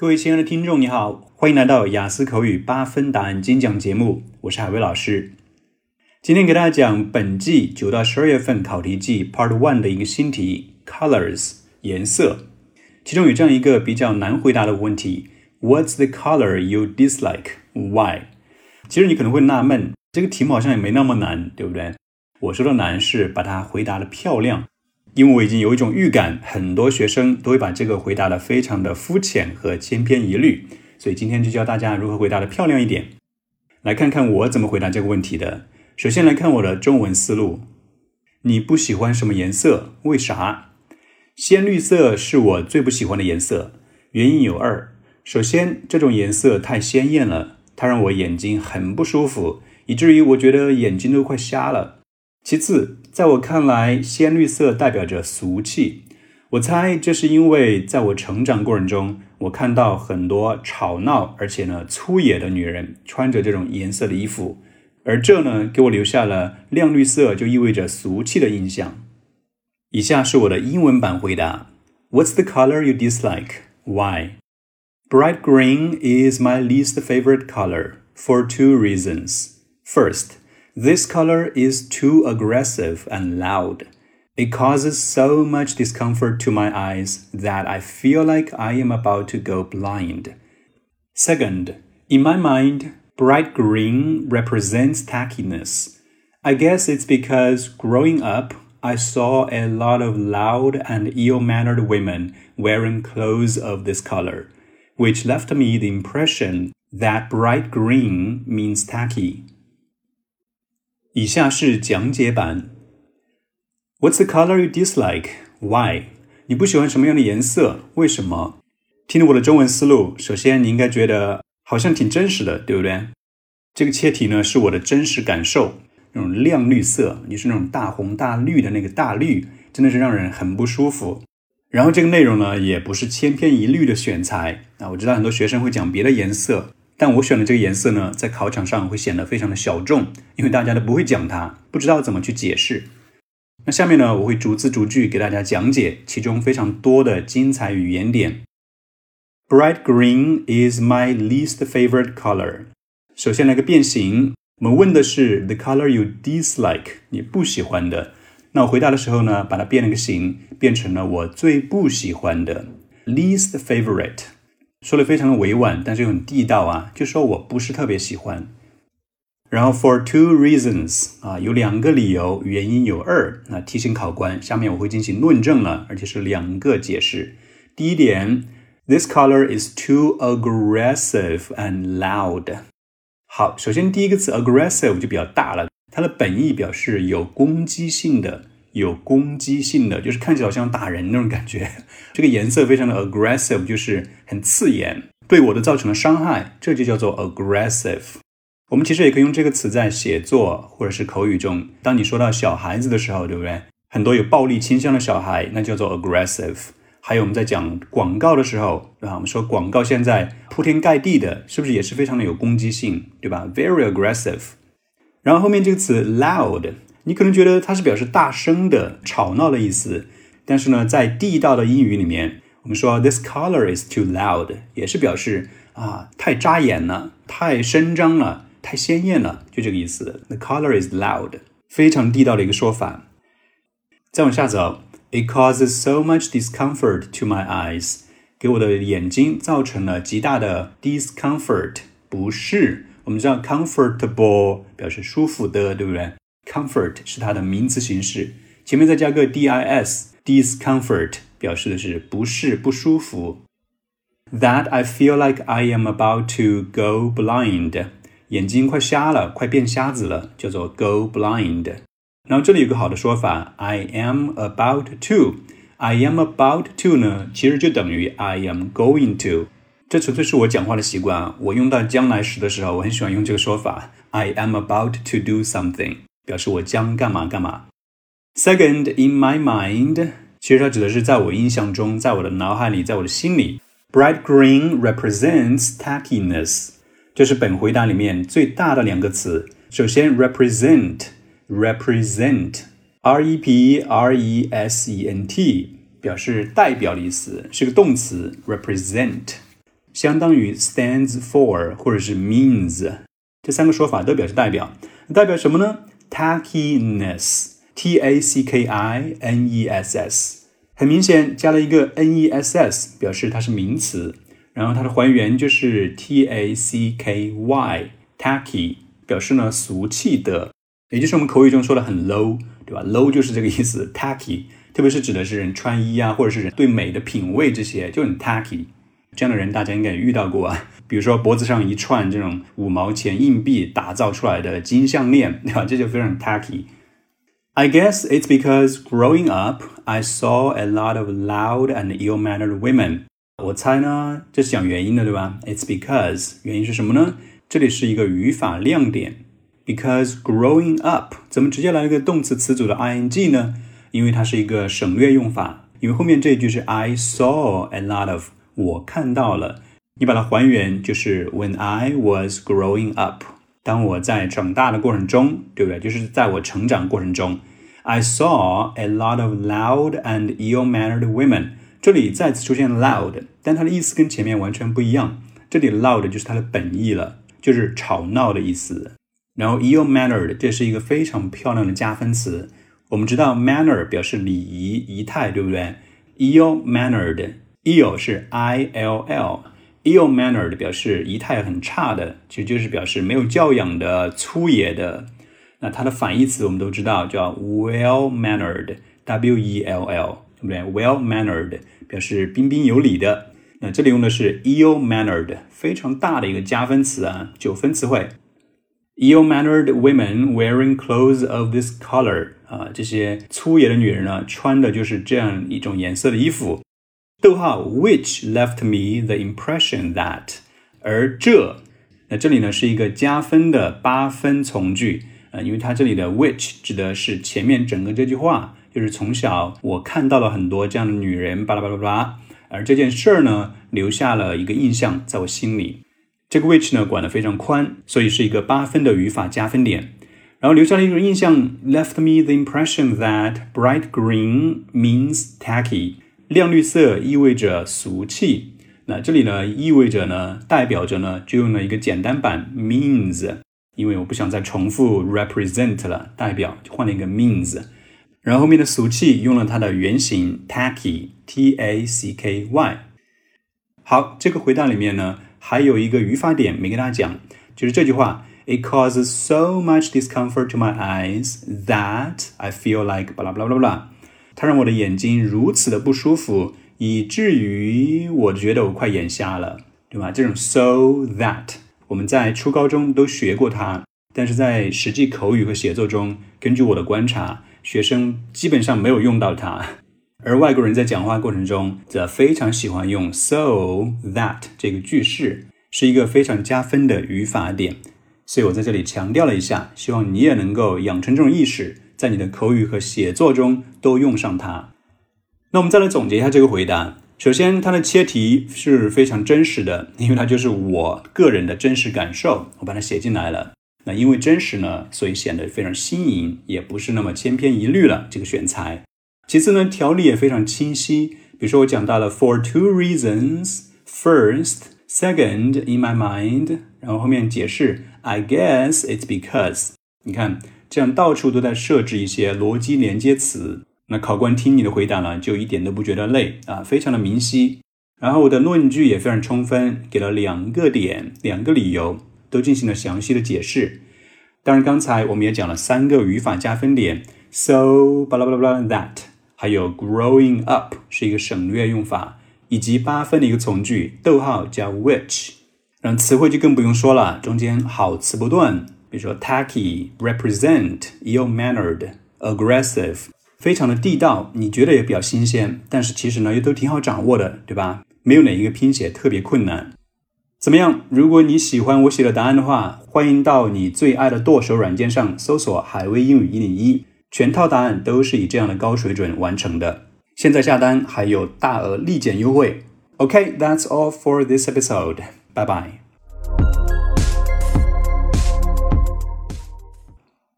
各位亲爱的听众，你好，欢迎来到雅思口语八分答案精讲节目，我是海威老师。今天给大家讲本季九到十二月份考题季 Part One 的一个新题，Colors 颜色，其中有这样一个比较难回答的问题：What's the color you dislike? Why? 其实你可能会纳闷，这个题目好像也没那么难，对不对？我说的难是把它回答的漂亮。因为我已经有一种预感，很多学生都会把这个回答的非常的肤浅和千篇一律，所以今天就教大家如何回答的漂亮一点。来看看我怎么回答这个问题的。首先来看我的中文思路：你不喜欢什么颜色？为啥？鲜绿色是我最不喜欢的颜色，原因有二。首先，这种颜色太鲜艳了，它让我眼睛很不舒服，以至于我觉得眼睛都快瞎了。其次，在我看来，鲜绿色代表着俗气。我猜这是因为在我成长过程中，我看到很多吵闹而且呢粗野的女人穿着这种颜色的衣服，而这呢给我留下了亮绿色就意味着俗气的印象。以下是我的英文版回答：What's the color you dislike? Why? Bright green is my least favorite color for two reasons. First, This color is too aggressive and loud. It causes so much discomfort to my eyes that I feel like I am about to go blind. Second, in my mind, bright green represents tackiness. I guess it's because growing up, I saw a lot of loud and ill mannered women wearing clothes of this color, which left me the impression that bright green means tacky. 以下是讲解版。What's the color you dislike? Why? 你不喜欢什么样的颜色？为什么？听了我的中文思路，首先你应该觉得好像挺真实的，对不对？这个切题呢是我的真实感受，那种亮绿色，就是那种大红大绿的那个大绿，真的是让人很不舒服。然后这个内容呢也不是千篇一律的选材啊，我知道很多学生会讲别的颜色。但我选的这个颜色呢，在考场上会显得非常的小众，因为大家都不会讲它，不知道怎么去解释。那下面呢，我会逐字逐句给大家讲解其中非常多的精彩语言点。Bright green is my least favorite color。首先来个变形，我们问的是 the color you dislike，你不喜欢的。那我回答的时候呢，把它变了个形，变成了我最不喜欢的 least favorite。说的非常的委婉，但是又很地道啊，就说我不是特别喜欢。然后 for two reasons 啊，有两个理由，原因有二。那提醒考官，下面我会进行论证了，而且是两个解释。第一点，this color is too aggressive and loud。好，首先第一个词 aggressive 就比较大了，它的本意表示有攻击性的。有攻击性的，就是看起来好像打人那种感觉。这个颜色非常的 aggressive，就是很刺眼，对我的造成了伤害，这就叫做 aggressive。我们其实也可以用这个词在写作或者是口语中，当你说到小孩子的时候，对不对？很多有暴力倾向的小孩，那叫做 aggressive。还有我们在讲广告的时候，对吧？我们说广告现在铺天盖地的，是不是也是非常的有攻击性，对吧？Very aggressive。然后后面这个词 loud。你可能觉得它是表示大声的、吵闹的意思，但是呢，在地道的英语里面，我们说 this color is too loud，也是表示啊太扎眼了、太声张了、太鲜艳了，就这个意思。The color is loud，非常地道的一个说法。再往下走，it causes so much discomfort to my eyes，给我的眼睛造成了极大的 discomfort，不适。我们知道 comfortable 表示舒服的，对不对 ？Comfort 是它的名词形式，前面再加个 dis，discomfort 表示的是不适、不舒服。That I feel like I am about to go blind，眼睛快瞎了，快变瞎子了，叫做 go blind。然后这里有个好的说法，I am about to。I am about to 呢，其实就等于 I am going to。这纯粹是我讲话的习惯啊，我用到将来时的时候，我很喜欢用这个说法，I am about to do something。 表示我将干嘛干嘛。Second, in my mind，其实它指的是在我印象中，在我的脑海里，在我的心里。Bright green represents tackiness，这是本回答里面最大的两个词。首先，represent，represent，r e p r e s e n t，表示代表的意思，是个动词。represent，相当于 stands for 或者是 means，这三个说法都表示代表。代表什么呢？tackiness，t a c k i n e s s，很明显加了一个 n e s s，表示它是名词。然后它的还原就是 t a c k y，tacky，表示呢俗气的，也就是我们口语中说的很 low，对吧？low 就是这个意思，tacky，特别是指的是人穿衣啊，或者是人对美的品味这些，就很 tacky。这样的人大家应该也遇到过啊，比如说脖子上一串这种五毛钱硬币打造出来的金项链，对吧？这就非常 tacky。I guess it's because growing up I saw a lot of loud and ill-mannered women。我猜呢，这是讲原因的，对吧？It's because 原因是什么呢？这里是一个语法亮点。Because growing up 怎么直接来一个动词词组的 ing 呢？因为它是一个省略用法。因为后面这一句是 I saw a lot of。我看到了，你把它还原就是 When I was growing up，当我在长大的过程中，对不对？就是在我成长过程中，I saw a lot of loud and ill-mannered women。这里再次出现 loud，但它的意思跟前面完全不一样。这里 loud 就是它的本意了，就是吵闹的意思。然后 ill-mannered 这是一个非常漂亮的加分词。我们知道 manner 表示礼仪仪态，对不对？ill-mannered。Ill 是 i l l，ill mannered 表示仪态很差的，其实就是表示没有教养的、粗野的。那它的反义词我们都知道叫 well mannered，w e l l，对不对？well mannered 表示彬彬有礼的。那这里用的是 ill mannered，非常大的一个加分词啊，九分词汇。ill mannered women wearing clothes of this color，啊，这些粗野的女人呢，穿的就是这样一种颜色的衣服。逗号，which left me the impression that，而这，那这里呢是一个加分的八分从句，呃，因为它这里的 which 指的是前面整个这句话，就是从小我看到了很多这样的女人，巴拉巴拉巴拉，而这件事儿呢留下了一个印象在我心里。这个 which 呢管得非常宽，所以是一个八分的语法加分点，然后留下了一个印象，left me the impression that bright green means tacky。亮绿色意味着俗气，那这里呢意味着呢代表着呢就用了一个简单版 means，因为我不想再重复 represent 了，代表就换了一个 means，然后后面的俗气用了它的原型 tacky t a c k y。好，这个回答里面呢还有一个语法点没跟大家讲，就是这句话，It causes so much discomfort to my eyes that I feel like 巴拉巴拉巴拉。它让我的眼睛如此的不舒服，以至于我觉得我快眼瞎了，对吧？这种 so that 我们在初高中都学过它，但是在实际口语和写作中，根据我的观察，学生基本上没有用到它。而外国人在讲话过程中则非常喜欢用 so that 这个句式，是一个非常加分的语法点。所以我在这里强调了一下，希望你也能够养成这种意识。在你的口语和写作中都用上它。那我们再来总结一下这个回答。首先，它的切题是非常真实的，因为它就是我个人的真实感受，我把它写进来了。那因为真实呢，所以显得非常新颖，也不是那么千篇一律了。这个选材。其次呢，条理也非常清晰。比如说，我讲到了 for two reasons。First, second, in my mind，然后后面解释 I guess it's because。你看。这样到处都在设置一些逻辑连接词，那考官听你的回答呢，就一点都不觉得累啊，非常的明晰。然后我的论据也非常充分，给了两个点、两个理由，都进行了详细的解释。当然，刚才我们也讲了三个语法加分点，so 巴拉巴拉巴拉 that，还有 growing up 是一个省略用法，以及八分的一个从句，逗号加 which。然后词汇就更不用说了，中间好词不断。比如说 tacky、represent、ill-mannered、aggressive，非常的地道，你觉得也比较新鲜，但是其实呢又都挺好掌握的，对吧？没有哪一个拼写特别困难。怎么样？如果你喜欢我写的答案的话，欢迎到你最爱的剁手软件上搜索“海威英语一零一”，全套答案都是以这样的高水准完成的。现在下单还有大额立减优惠。OK，that's all for this episode. Bye bye.